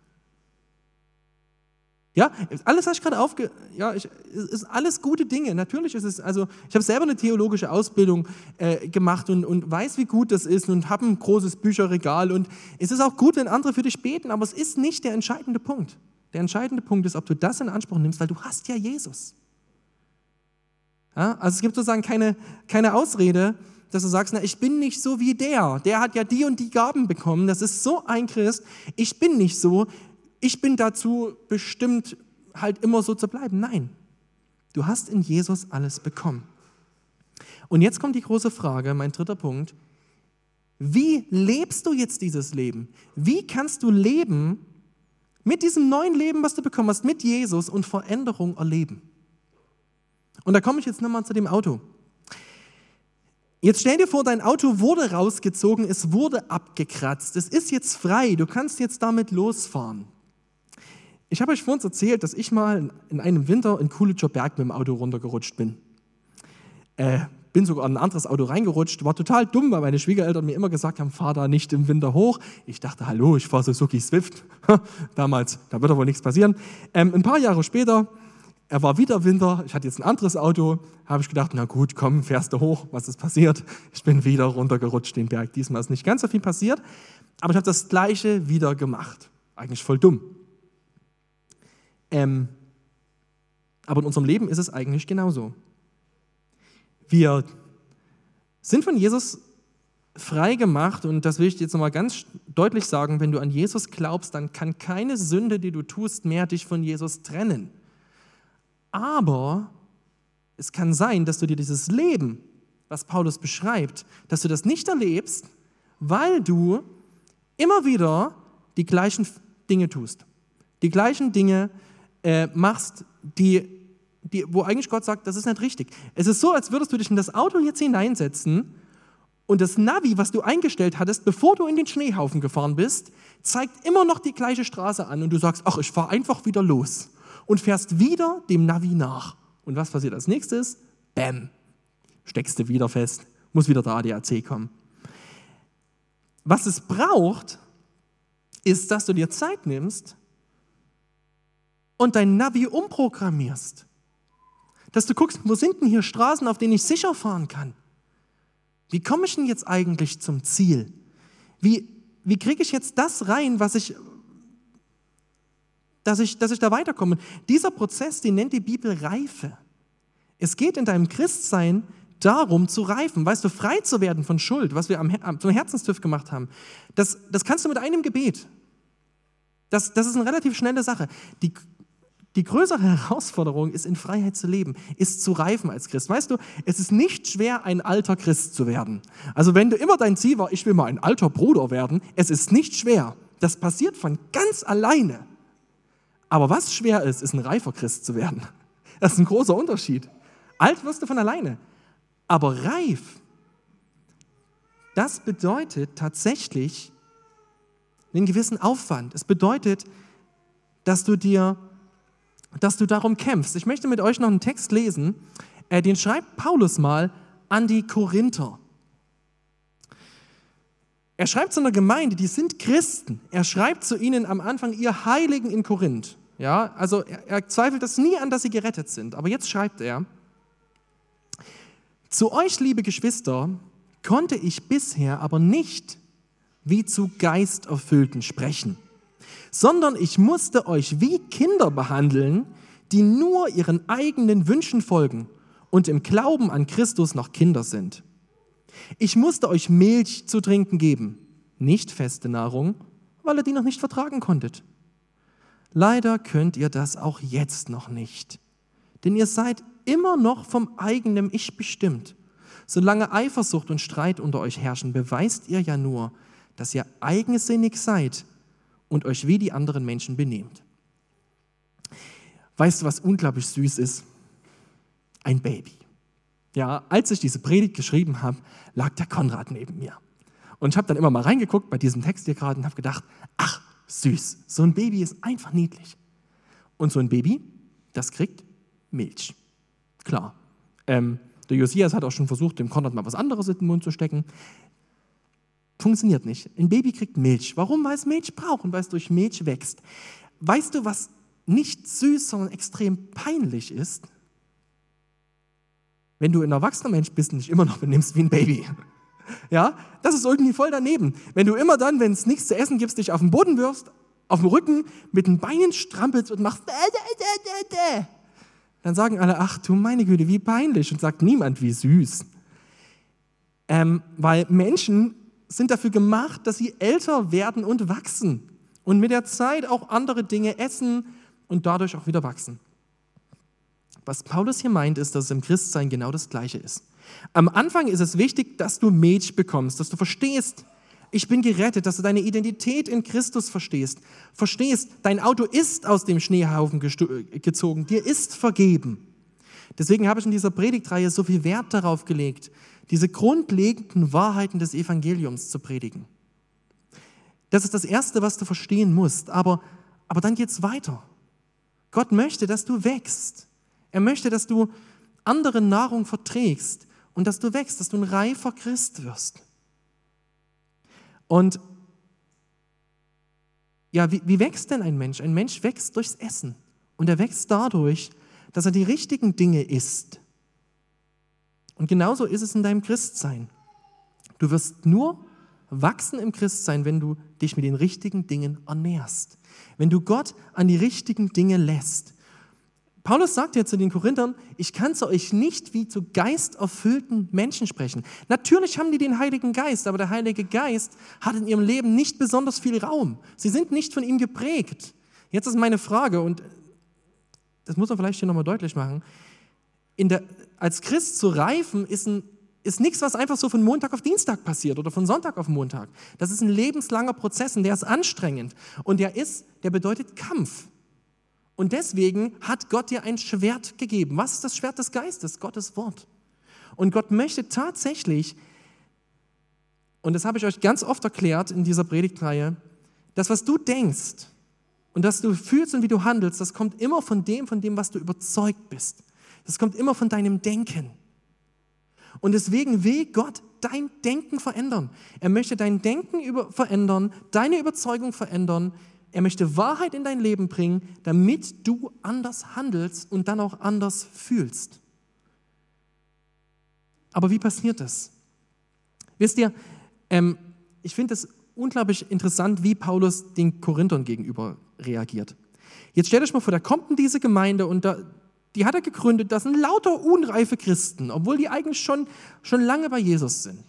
Ja, alles was ich gerade aufge, ja, ich, ist alles gute Dinge. Natürlich ist es, also ich habe selber eine theologische Ausbildung äh, gemacht und, und weiß, wie gut das ist und habe ein großes Bücherregal und es ist auch gut, wenn andere für dich beten, aber es ist nicht der entscheidende Punkt. Der entscheidende Punkt ist, ob du das in Anspruch nimmst, weil du hast ja Jesus. Ja, also es gibt sozusagen keine, keine Ausrede, dass du sagst, na, ich bin nicht so wie der. Der hat ja die und die Gaben bekommen. Das ist so ein Christ. Ich bin nicht so. Ich bin dazu bestimmt, halt immer so zu bleiben. Nein, du hast in Jesus alles bekommen. Und jetzt kommt die große Frage, mein dritter Punkt. Wie lebst du jetzt dieses Leben? Wie kannst du leben mit diesem neuen Leben, was du bekommen hast, mit Jesus und Veränderung erleben? Und da komme ich jetzt nochmal zu dem Auto. Jetzt stell dir vor, dein Auto wurde rausgezogen, es wurde abgekratzt, es ist jetzt frei, du kannst jetzt damit losfahren. Ich habe euch vorhin erzählt, dass ich mal in einem Winter in Kulitscher Berg mit dem Auto runtergerutscht bin. Äh, bin sogar in ein anderes Auto reingerutscht, war total dumm, weil meine Schwiegereltern mir immer gesagt haben, fahr da nicht im Winter hoch. Ich dachte, hallo, ich fahre Suzuki Swift. Damals, da wird doch wohl nichts passieren. Ähm, ein paar Jahre später er war wieder Winter, ich hatte jetzt ein anderes Auto, habe ich gedacht, na gut, komm, fährst du hoch, was ist passiert? Ich bin wieder runtergerutscht den Berg. Diesmal ist nicht ganz so viel passiert, aber ich habe das Gleiche wieder gemacht. Eigentlich voll dumm. Ähm, aber in unserem Leben ist es eigentlich genauso. Wir sind von Jesus frei gemacht und das will ich dir jetzt nochmal ganz deutlich sagen, wenn du an Jesus glaubst, dann kann keine Sünde, die du tust, mehr dich von Jesus trennen. Aber es kann sein, dass du dir dieses Leben, was Paulus beschreibt, dass du das nicht erlebst, weil du immer wieder die gleichen Dinge tust. Die gleichen Dinge äh, machst, die, die, wo eigentlich Gott sagt, das ist nicht richtig. Es ist so, als würdest du dich in das Auto jetzt hineinsetzen und das Navi, was du eingestellt hattest, bevor du in den Schneehaufen gefahren bist, zeigt immer noch die gleiche Straße an und du sagst, ach, ich fahre einfach wieder los und fährst wieder dem Navi nach. Und was passiert als nächstes? Bäm, steckst du wieder fest muss wieder der ADAC kommen. Was es braucht, ist, dass du dir Zeit nimmst und dein Navi umprogrammierst. Dass du guckst, wo sind denn hier Straßen, auf denen ich sicher fahren kann? Wie komme ich denn jetzt eigentlich zum Ziel? Wie, wie kriege ich jetzt das rein, was ich, dass ich, dass ich da weiterkomme? Dieser Prozess, den nennt die Bibel Reife. Es geht in deinem Christsein darum zu reifen, weißt du, frei zu werden von Schuld, was wir am, zum Herzenstüff gemacht haben. Das, das kannst du mit einem Gebet. Das, das ist eine relativ schnelle Sache. Die, die größere Herausforderung ist, in Freiheit zu leben, ist zu reifen als Christ. Weißt du, es ist nicht schwer, ein alter Christ zu werden. Also wenn du immer dein Ziel war, ich will mal ein alter Bruder werden, es ist nicht schwer. Das passiert von ganz alleine. Aber was schwer ist, ist ein reifer Christ zu werden. Das ist ein großer Unterschied. Alt wirst du von alleine. Aber reif, das bedeutet tatsächlich einen gewissen Aufwand. Es bedeutet, dass du dir dass du darum kämpfst. Ich möchte mit euch noch einen Text lesen, äh, den schreibt Paulus mal an die Korinther. Er schreibt zu einer Gemeinde, die sind Christen. Er schreibt zu ihnen am Anfang, ihr Heiligen in Korinth. Ja, also er, er zweifelt das nie an, dass sie gerettet sind. Aber jetzt schreibt er, zu euch, liebe Geschwister, konnte ich bisher aber nicht wie zu Geisterfüllten sprechen sondern ich musste euch wie Kinder behandeln, die nur ihren eigenen Wünschen folgen und im Glauben an Christus noch Kinder sind. Ich musste euch Milch zu trinken geben, nicht feste Nahrung, weil ihr die noch nicht vertragen konntet. Leider könnt ihr das auch jetzt noch nicht, denn ihr seid immer noch vom eigenen Ich bestimmt. Solange Eifersucht und Streit unter euch herrschen, beweist ihr ja nur, dass ihr eigensinnig seid und euch wie die anderen Menschen benehmt. Weißt du, was unglaublich süß ist? Ein Baby. Ja, als ich diese Predigt geschrieben habe, lag der Konrad neben mir. Und ich habe dann immer mal reingeguckt bei diesem Text hier gerade und habe gedacht, ach, süß, so ein Baby ist einfach niedlich. Und so ein Baby, das kriegt Milch. Klar. Ähm, der Josias hat auch schon versucht, dem Konrad mal was anderes in den Mund zu stecken. Funktioniert nicht. Ein Baby kriegt Milch. Warum? Weil es Milch braucht und weil es durch Milch wächst. Weißt du, was nicht süß, sondern extrem peinlich ist? Wenn du ein erwachsener Mensch bist und dich immer noch benimmst wie ein Baby. Ja, das ist irgendwie voll daneben. Wenn du immer dann, wenn es nichts zu essen gibt, dich auf den Boden wirfst, auf dem Rücken, mit den Beinen strampelst und machst, dann sagen alle, ach du meine Güte, wie peinlich. Und sagt niemand, wie süß. Ähm, weil Menschen sind dafür gemacht, dass sie älter werden und wachsen und mit der Zeit auch andere Dinge essen und dadurch auch wieder wachsen. Was Paulus hier meint, ist, dass es im Christsein genau das Gleiche ist. Am Anfang ist es wichtig, dass du Milch bekommst, dass du verstehst, ich bin gerettet, dass du deine Identität in Christus verstehst. Verstehst, dein Auto ist aus dem Schneehaufen gezogen, dir ist vergeben. Deswegen habe ich in dieser Predigtreihe so viel Wert darauf gelegt, diese grundlegenden Wahrheiten des Evangeliums zu predigen. Das ist das Erste, was du verstehen musst. Aber, aber dann geht es weiter. Gott möchte, dass du wächst. Er möchte, dass du andere Nahrung verträgst und dass du wächst, dass du ein reifer Christ wirst. Und ja, wie, wie wächst denn ein Mensch? Ein Mensch wächst durchs Essen. Und er wächst dadurch, dass er die richtigen Dinge isst. Und genauso ist es in deinem Christsein. Du wirst nur wachsen im Christsein, wenn du dich mit den richtigen Dingen ernährst. Wenn du Gott an die richtigen Dinge lässt. Paulus sagt ja zu den Korinthern, ich kann zu euch nicht wie zu geisterfüllten Menschen sprechen. Natürlich haben die den Heiligen Geist, aber der Heilige Geist hat in ihrem Leben nicht besonders viel Raum. Sie sind nicht von ihm geprägt. Jetzt ist meine Frage, und das muss man vielleicht hier nochmal deutlich machen der, als Christ zu reifen, ist, ein, ist nichts, was einfach so von Montag auf Dienstag passiert oder von Sonntag auf Montag. Das ist ein lebenslanger Prozess und der ist anstrengend. Und der ist, der bedeutet Kampf. Und deswegen hat Gott dir ein Schwert gegeben. Was ist das Schwert des Geistes? Gottes Wort. Und Gott möchte tatsächlich, und das habe ich euch ganz oft erklärt in dieser Predigtreihe, das, was du denkst und das du fühlst und wie du handelst, das kommt immer von dem, von dem, was du überzeugt bist. Das kommt immer von deinem Denken. Und deswegen will Gott dein Denken verändern. Er möchte dein Denken über verändern, deine Überzeugung verändern. Er möchte Wahrheit in dein Leben bringen, damit du anders handelst und dann auch anders fühlst. Aber wie passiert das? Wisst ihr, ähm, ich finde es unglaublich interessant, wie Paulus den Korinthern gegenüber reagiert. Jetzt stellt euch mal vor, da kommt in diese Gemeinde und da, die hat er gegründet, das sind lauter unreife Christen, obwohl die eigentlich schon, schon lange bei Jesus sind.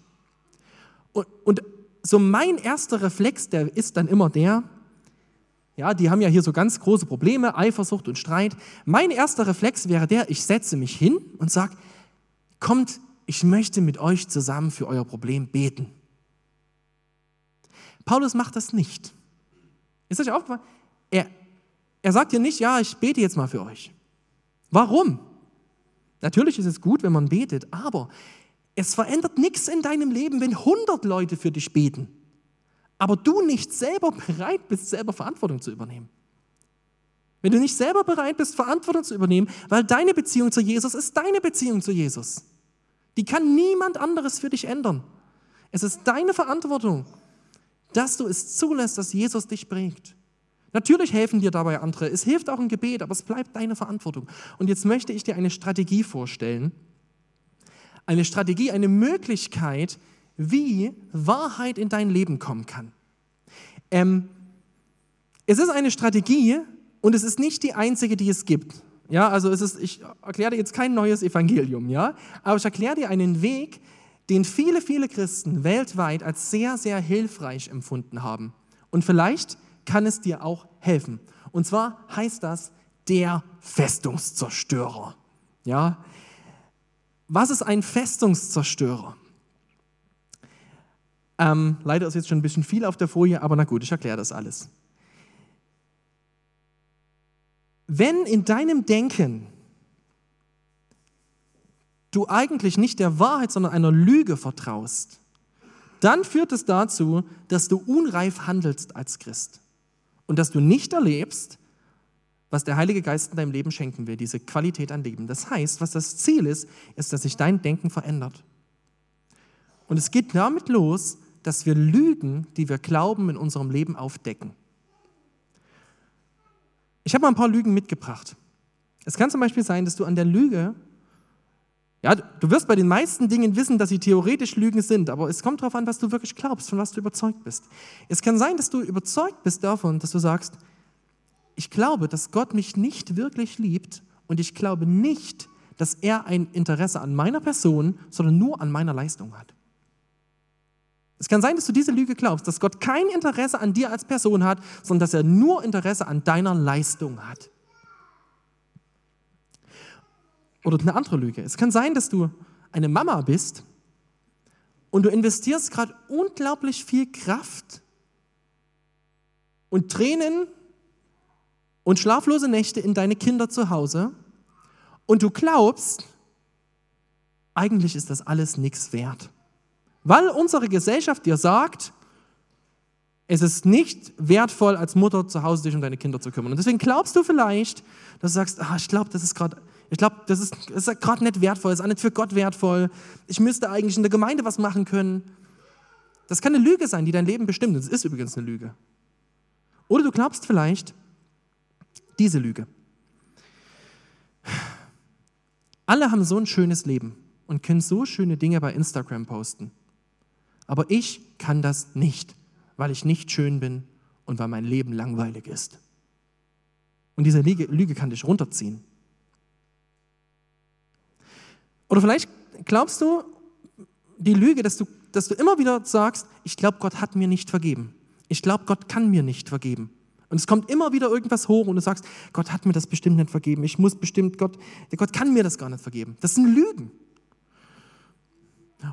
Und, und so mein erster Reflex, der ist dann immer der, ja, die haben ja hier so ganz große Probleme, Eifersucht und Streit. Mein erster Reflex wäre der, ich setze mich hin und sage, kommt, ich möchte mit euch zusammen für euer Problem beten. Paulus macht das nicht. Ist euch aufgefallen? Er, er sagt ja nicht, ja, ich bete jetzt mal für euch. Warum? Natürlich ist es gut, wenn man betet, aber es verändert nichts in deinem Leben, wenn 100 Leute für dich beten, aber du nicht selber bereit bist, selber Verantwortung zu übernehmen. Wenn du nicht selber bereit bist, Verantwortung zu übernehmen, weil deine Beziehung zu Jesus ist deine Beziehung zu Jesus. Die kann niemand anderes für dich ändern. Es ist deine Verantwortung, dass du es zulässt, dass Jesus dich prägt. Natürlich helfen dir dabei andere. Es hilft auch ein Gebet, aber es bleibt deine Verantwortung. Und jetzt möchte ich dir eine Strategie vorstellen. Eine Strategie, eine Möglichkeit, wie Wahrheit in dein Leben kommen kann. Ähm, es ist eine Strategie und es ist nicht die einzige, die es gibt. Ja, also es ist, ich erkläre dir jetzt kein neues Evangelium, ja, aber ich erkläre dir einen Weg, den viele, viele Christen weltweit als sehr, sehr hilfreich empfunden haben. Und vielleicht kann es dir auch helfen. Und zwar heißt das der Festungszerstörer. Ja? Was ist ein Festungszerstörer? Ähm, leider ist jetzt schon ein bisschen viel auf der Folie, aber na gut, ich erkläre das alles. Wenn in deinem Denken du eigentlich nicht der Wahrheit, sondern einer Lüge vertraust, dann führt es dazu, dass du unreif handelst als Christ und dass du nicht erlebst, was der Heilige Geist in deinem Leben schenken will, diese Qualität an Leben. Das heißt, was das Ziel ist, ist, dass sich dein Denken verändert. Und es geht damit los, dass wir Lügen, die wir glauben, in unserem Leben aufdecken. Ich habe mal ein paar Lügen mitgebracht. Es kann zum Beispiel sein, dass du an der Lüge ja, du wirst bei den meisten Dingen wissen, dass sie theoretisch Lügen sind, aber es kommt darauf an, was du wirklich glaubst, von was du überzeugt bist. Es kann sein, dass du überzeugt bist davon, dass du sagst, ich glaube, dass Gott mich nicht wirklich liebt und ich glaube nicht, dass er ein Interesse an meiner Person, sondern nur an meiner Leistung hat. Es kann sein, dass du diese Lüge glaubst, dass Gott kein Interesse an dir als Person hat, sondern dass er nur Interesse an deiner Leistung hat. Oder eine andere Lüge. Es kann sein, dass du eine Mama bist und du investierst gerade unglaublich viel Kraft und Tränen und schlaflose Nächte in deine Kinder zu Hause und du glaubst, eigentlich ist das alles nichts wert. Weil unsere Gesellschaft dir sagt, es ist nicht wertvoll, als Mutter zu Hause dich um deine Kinder zu kümmern. Und deswegen glaubst du vielleicht, dass du sagst, ah, ich glaube, das ist gerade ich glaube, das ist, das ist gerade nicht wertvoll, ist auch nicht für Gott wertvoll. Ich müsste eigentlich in der Gemeinde was machen können. Das kann eine Lüge sein, die dein Leben bestimmt. Das ist übrigens eine Lüge. Oder du glaubst vielleicht diese Lüge. Alle haben so ein schönes Leben und können so schöne Dinge bei Instagram posten. Aber ich kann das nicht, weil ich nicht schön bin und weil mein Leben langweilig ist. Und diese Lüge, Lüge kann dich runterziehen. Oder vielleicht glaubst du die Lüge, dass du, dass du immer wieder sagst, ich glaube, Gott hat mir nicht vergeben. Ich glaube, Gott kann mir nicht vergeben. Und es kommt immer wieder irgendwas hoch und du sagst, Gott hat mir das bestimmt nicht vergeben. Ich muss bestimmt, Gott, Gott kann mir das gar nicht vergeben. Das sind Lügen.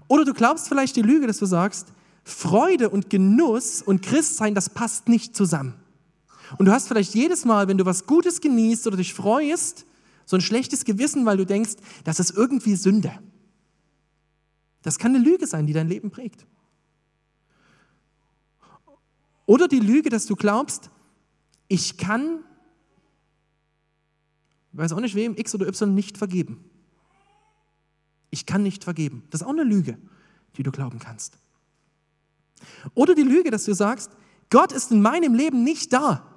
Oder du glaubst vielleicht die Lüge, dass du sagst, Freude und Genuss und Christsein, das passt nicht zusammen. Und du hast vielleicht jedes Mal, wenn du was Gutes genießt oder dich freust, so ein schlechtes Gewissen, weil du denkst, das ist irgendwie Sünde. Das kann eine Lüge sein, die dein Leben prägt. Oder die Lüge, dass du glaubst, ich kann, weiß auch nicht wem, X oder Y nicht vergeben. Ich kann nicht vergeben. Das ist auch eine Lüge, die du glauben kannst. Oder die Lüge, dass du sagst, Gott ist in meinem Leben nicht da.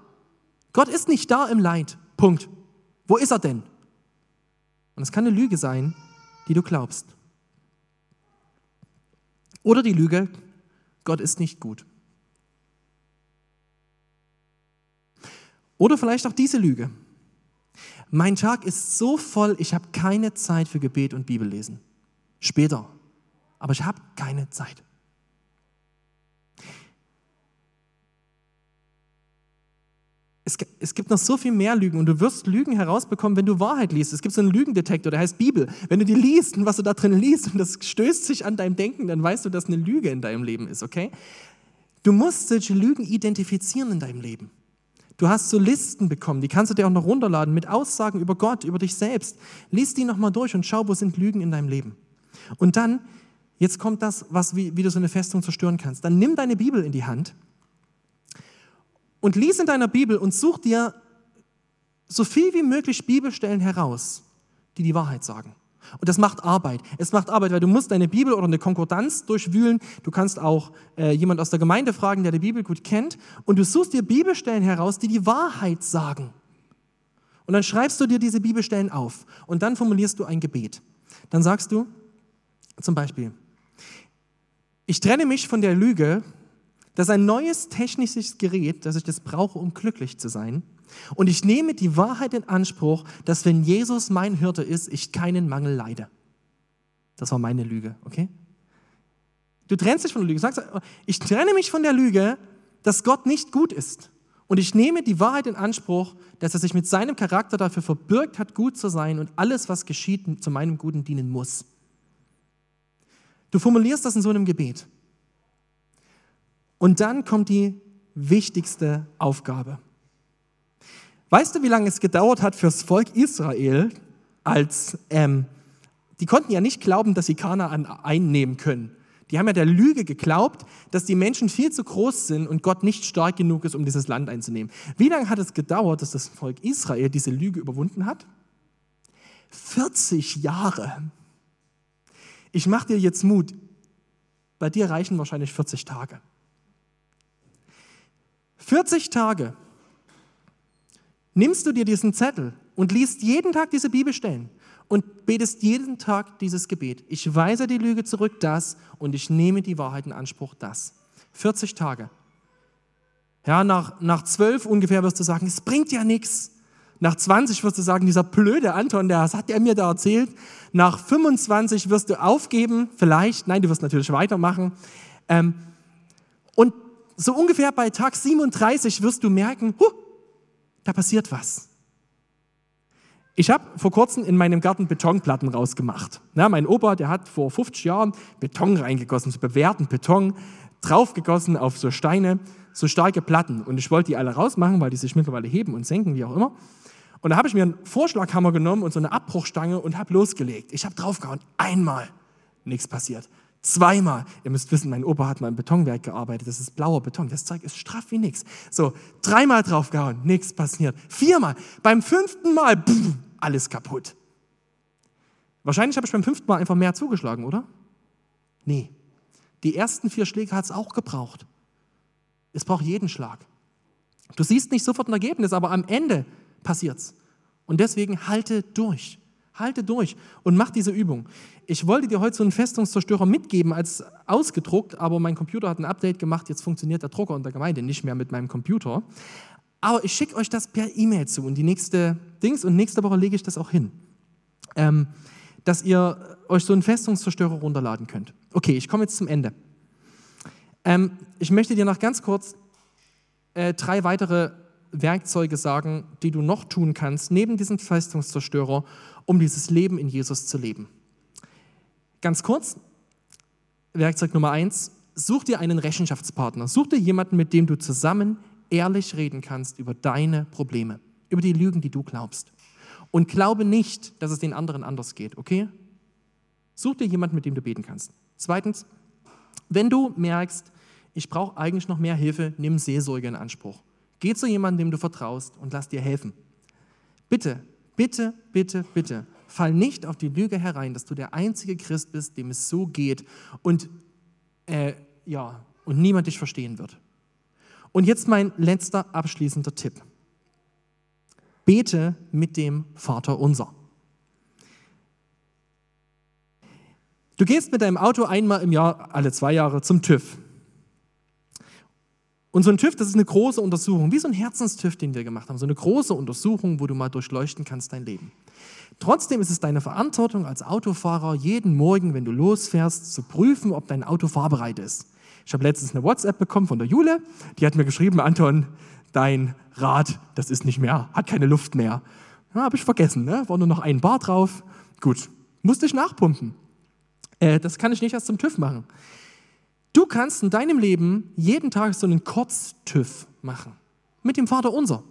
Gott ist nicht da im Leid. Punkt. Wo ist er denn? Und es kann eine Lüge sein, die du glaubst. Oder die Lüge, Gott ist nicht gut. Oder vielleicht auch diese Lüge. Mein Tag ist so voll, ich habe keine Zeit für Gebet und Bibellesen. Später. Aber ich habe keine Zeit. Es, es, gibt noch so viel mehr Lügen und du wirst Lügen herausbekommen, wenn du Wahrheit liest. Es gibt so einen Lügendetektor, der heißt Bibel. Wenn du die liest und was du da drin liest und das stößt sich an deinem Denken, dann weißt du, dass eine Lüge in deinem Leben ist, okay? Du musst solche Lügen identifizieren in deinem Leben. Du hast so Listen bekommen, die kannst du dir auch noch runterladen mit Aussagen über Gott, über dich selbst. Lies die nochmal durch und schau, wo sind Lügen in deinem Leben. Und dann, jetzt kommt das, was, wie, wie du so eine Festung zerstören kannst. Dann nimm deine Bibel in die Hand und lies in deiner Bibel und such dir so viel wie möglich Bibelstellen heraus, die die Wahrheit sagen. Und das macht Arbeit. Es macht Arbeit, weil du musst deine Bibel oder eine Konkordanz durchwühlen. Du kannst auch äh, jemand aus der Gemeinde fragen, der die Bibel gut kennt. Und du suchst dir Bibelstellen heraus, die die Wahrheit sagen. Und dann schreibst du dir diese Bibelstellen auf. Und dann formulierst du ein Gebet. Dann sagst du zum Beispiel, ich trenne mich von der Lüge, dass ein neues technisches Gerät, dass ich das brauche, um glücklich zu sein, und ich nehme die Wahrheit in Anspruch, dass wenn Jesus mein Hirte ist, ich keinen Mangel leide. Das war meine Lüge, okay? Du trennst dich von der Lüge. Sagst, ich trenne mich von der Lüge, dass Gott nicht gut ist. Und ich nehme die Wahrheit in Anspruch, dass er sich mit seinem Charakter dafür verbirgt hat, gut zu sein und alles, was geschieht, zu meinem Guten dienen muss. Du formulierst das in so einem Gebet. Und dann kommt die wichtigste Aufgabe. Weißt du, wie lange es gedauert hat fürs Volk Israel, als ähm, die konnten ja nicht glauben, dass sie Kanaan einnehmen können. Die haben ja der Lüge geglaubt, dass die Menschen viel zu groß sind und Gott nicht stark genug ist, um dieses Land einzunehmen. Wie lange hat es gedauert, dass das Volk Israel diese Lüge überwunden hat? 40 Jahre. Ich mache dir jetzt Mut. Bei dir reichen wahrscheinlich 40 Tage. 40 Tage nimmst du dir diesen Zettel und liest jeden Tag diese Bibelstellen und betest jeden Tag dieses Gebet. Ich weise die Lüge zurück, das, und ich nehme die Wahrheit in Anspruch, das. 40 Tage. Ja, nach, nach 12 ungefähr wirst du sagen, es bringt ja nichts. Nach 20 wirst du sagen, dieser blöde Anton, der, was hat der mir da erzählt? Nach 25 wirst du aufgeben, vielleicht. Nein, du wirst natürlich weitermachen. Ähm, und so ungefähr bei Tag 37 wirst du merken, huh, da passiert was. Ich habe vor kurzem in meinem Garten Betonplatten rausgemacht. Na, mein Opa, der hat vor 50 Jahren Beton reingegossen, so bewährten Beton, draufgegossen auf so Steine, so starke Platten. Und ich wollte die alle rausmachen, weil die sich mittlerweile heben und senken, wie auch immer. Und da habe ich mir einen Vorschlaghammer genommen und so eine Abbruchstange und habe losgelegt. Ich habe draufgehauen. Einmal. Nichts passiert. Zweimal. Ihr müsst wissen, mein Opa hat mal im Betonwerk gearbeitet. Das ist blauer Beton. Das Zeug ist straff wie nix. So, dreimal draufgehauen, nichts passiert. Viermal. Beim fünften Mal, pff, alles kaputt. Wahrscheinlich habe ich beim fünften Mal einfach mehr zugeschlagen, oder? Nee. Die ersten vier Schläge hat es auch gebraucht. Es braucht jeden Schlag. Du siehst nicht sofort ein Ergebnis, aber am Ende passiert's. Und deswegen halte durch. Halte durch und mach diese Übung. Ich wollte dir heute so einen Festungszerstörer mitgeben als ausgedruckt, aber mein Computer hat ein Update gemacht. Jetzt funktioniert der Drucker in der Gemeinde nicht mehr mit meinem Computer. Aber ich schicke euch das per E-Mail zu und die nächste Dings und nächste Woche lege ich das auch hin, ähm, dass ihr euch so einen Festungszerstörer runterladen könnt. Okay, ich komme jetzt zum Ende. Ähm, ich möchte dir noch ganz kurz äh, drei weitere Werkzeuge sagen, die du noch tun kannst, neben diesem Festungszerstörer, um dieses Leben in Jesus zu leben. Ganz kurz, Werkzeug Nummer eins, such dir einen Rechenschaftspartner. Such dir jemanden, mit dem du zusammen ehrlich reden kannst über deine Probleme, über die Lügen, die du glaubst. Und glaube nicht, dass es den anderen anders geht, okay? Such dir jemanden, mit dem du beten kannst. Zweitens, wenn du merkst, ich brauche eigentlich noch mehr Hilfe, nimm Seelsorge in Anspruch. Geh zu jemandem, dem du vertraust und lass dir helfen. Bitte Bitte, bitte, bitte, fall nicht auf die Lüge herein, dass du der einzige Christ bist, dem es so geht und, äh, ja, und niemand dich verstehen wird. Und jetzt mein letzter abschließender Tipp. Bete mit dem Vater unser. Du gehst mit deinem Auto einmal im Jahr, alle zwei Jahre, zum TÜV. Und so ein TÜV, das ist eine große Untersuchung, wie so ein Herzenstüv, den wir gemacht haben. So eine große Untersuchung, wo du mal durchleuchten kannst dein Leben. Trotzdem ist es deine Verantwortung als Autofahrer, jeden Morgen, wenn du losfährst, zu prüfen, ob dein Auto fahrbereit ist. Ich habe letztens eine WhatsApp bekommen von der Jule, die hat mir geschrieben, Anton, dein Rad, das ist nicht mehr, hat keine Luft mehr. Ja, habe ich vergessen, ne? war nur noch ein Bar drauf. Gut, musste ich nachpumpen. Äh, das kann ich nicht erst zum TÜV machen. Du kannst in deinem Leben jeden Tag so einen Kurz-TÜV machen. Mit dem Vater Unser.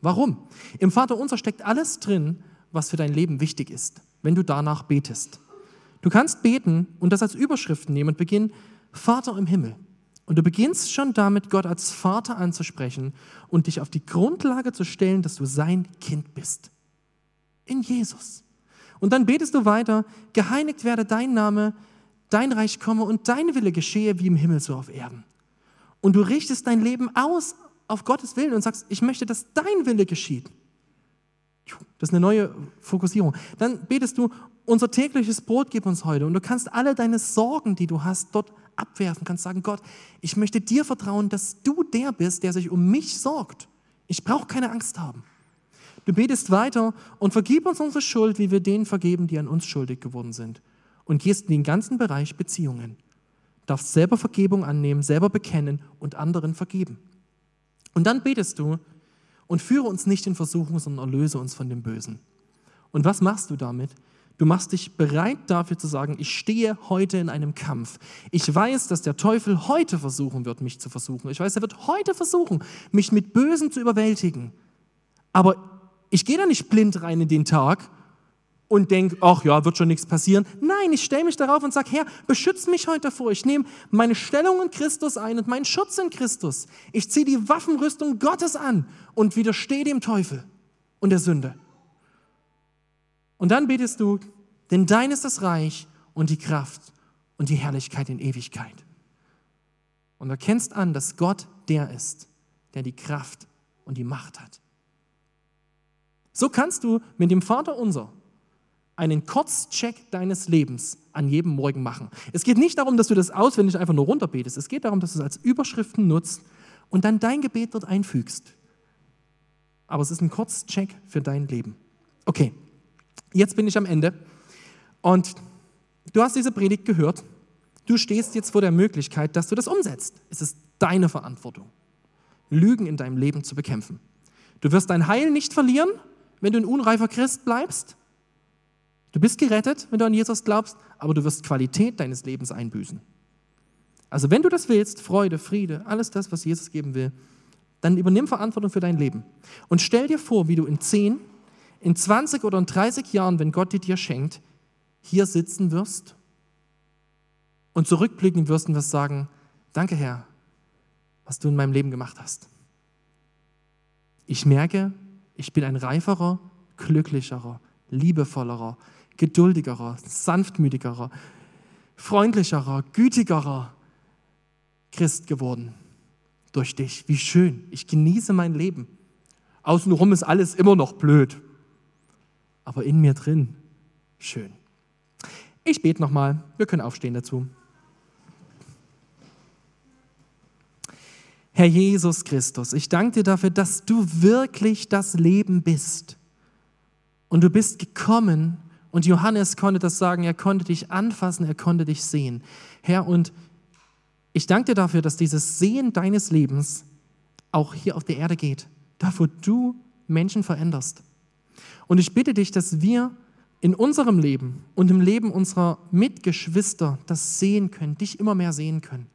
Warum? Im Vater Unser steckt alles drin, was für dein Leben wichtig ist, wenn du danach betest. Du kannst beten und das als Überschrift nehmen und beginnen, Vater im Himmel. Und du beginnst schon damit, Gott als Vater anzusprechen und dich auf die Grundlage zu stellen, dass du sein Kind bist. In Jesus. Und dann betest du weiter, geheiligt werde dein Name, dein Reich komme und dein Wille geschehe wie im Himmel so auf Erden. Und du richtest dein Leben aus auf Gottes Willen und sagst, ich möchte, dass dein Wille geschieht. Das ist eine neue Fokussierung. Dann betest du, unser tägliches Brot gib uns heute. Und du kannst alle deine Sorgen, die du hast, dort abwerfen. Du kannst sagen, Gott, ich möchte dir vertrauen, dass du der bist, der sich um mich sorgt. Ich brauche keine Angst haben. Du betest weiter und vergib uns unsere Schuld, wie wir denen vergeben, die an uns schuldig geworden sind. Und gehst in den ganzen Bereich Beziehungen. Darfst selber Vergebung annehmen, selber bekennen und anderen vergeben. Und dann betest du und führe uns nicht in Versuchung, sondern erlöse uns von dem Bösen. Und was machst du damit? Du machst dich bereit dafür zu sagen, ich stehe heute in einem Kampf. Ich weiß, dass der Teufel heute versuchen wird, mich zu versuchen. Ich weiß, er wird heute versuchen, mich mit Bösen zu überwältigen. Aber ich gehe da nicht blind rein in den Tag und denke, ach ja, wird schon nichts passieren. Nein, ich stelle mich darauf und sage, Herr, beschütz mich heute davor. Ich nehme meine Stellung in Christus ein und meinen Schutz in Christus. Ich ziehe die Waffenrüstung Gottes an und widerstehe dem Teufel und der Sünde. Und dann betest du, denn dein ist das Reich und die Kraft und die Herrlichkeit in Ewigkeit. Und erkennst an, dass Gott der ist, der die Kraft und die Macht hat. So kannst du mit dem Vater unser einen Kurzcheck deines Lebens an jedem Morgen machen. Es geht nicht darum, dass du das auswendig einfach nur runterbetest. Es geht darum, dass du es als Überschriften nutzt und dann dein Gebet dort einfügst. Aber es ist ein Kurzcheck für dein Leben. Okay, jetzt bin ich am Ende und du hast diese Predigt gehört. Du stehst jetzt vor der Möglichkeit, dass du das umsetzt. Es ist deine Verantwortung, Lügen in deinem Leben zu bekämpfen. Du wirst dein Heil nicht verlieren, wenn du ein unreifer Christ bleibst. Du bist gerettet, wenn du an Jesus glaubst, aber du wirst Qualität deines Lebens einbüßen. Also wenn du das willst, Freude, Friede, alles das, was Jesus geben will, dann übernimm Verantwortung für dein Leben. Und stell dir vor, wie du in 10, in 20 oder in 30 Jahren, wenn Gott die dir schenkt, hier sitzen wirst und zurückblicken wirst und wirst sagen, danke Herr, was du in meinem Leben gemacht hast. Ich merke, ich bin ein reiferer, glücklicherer, liebevollerer, geduldigerer, sanftmütigerer, freundlicherer, gütigerer Christ geworden durch dich. Wie schön. Ich genieße mein Leben. Außenrum ist alles immer noch blöd. Aber in mir drin, schön. Ich bete nochmal. Wir können aufstehen dazu. Herr Jesus Christus, ich danke dir dafür, dass du wirklich das Leben bist. Und du bist gekommen und Johannes konnte das sagen, er konnte dich anfassen, er konnte dich sehen. Herr, und ich danke dir dafür, dass dieses Sehen deines Lebens auch hier auf der Erde geht, da wo du Menschen veränderst. Und ich bitte dich, dass wir in unserem Leben und im Leben unserer Mitgeschwister das sehen können, dich immer mehr sehen können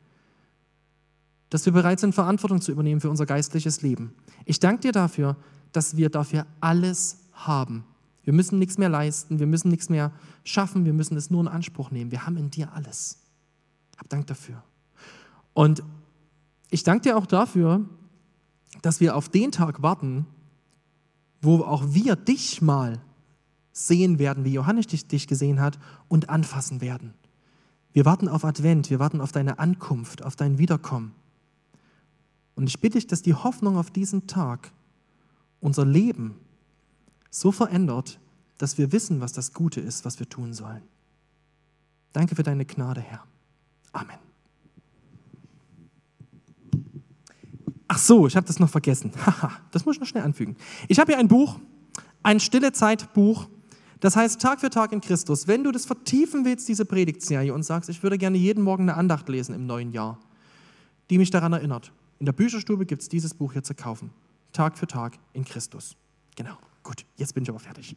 dass wir bereit sind, Verantwortung zu übernehmen für unser geistliches Leben. Ich danke dir dafür, dass wir dafür alles haben. Wir müssen nichts mehr leisten, wir müssen nichts mehr schaffen, wir müssen es nur in Anspruch nehmen. Wir haben in dir alles. Hab Dank dafür. Und ich danke dir auch dafür, dass wir auf den Tag warten, wo auch wir dich mal sehen werden, wie Johannes dich, dich gesehen hat und anfassen werden. Wir warten auf Advent, wir warten auf deine Ankunft, auf dein Wiederkommen. Und ich bitte dich, dass die Hoffnung auf diesen Tag unser Leben so verändert, dass wir wissen, was das Gute ist, was wir tun sollen. Danke für deine Gnade, Herr. Amen. Ach so, ich habe das noch vergessen. Haha, das muss ich noch schnell anfügen. Ich habe hier ein Buch, ein Stille Zeit Buch. Das heißt Tag für Tag in Christus. Wenn du das vertiefen willst, diese Predigtserie, und sagst, ich würde gerne jeden Morgen eine Andacht lesen im neuen Jahr, die mich daran erinnert. In der Bücherstube gibt es dieses Buch hier zu kaufen. Tag für Tag in Christus. Genau. Gut, jetzt bin ich aber fertig.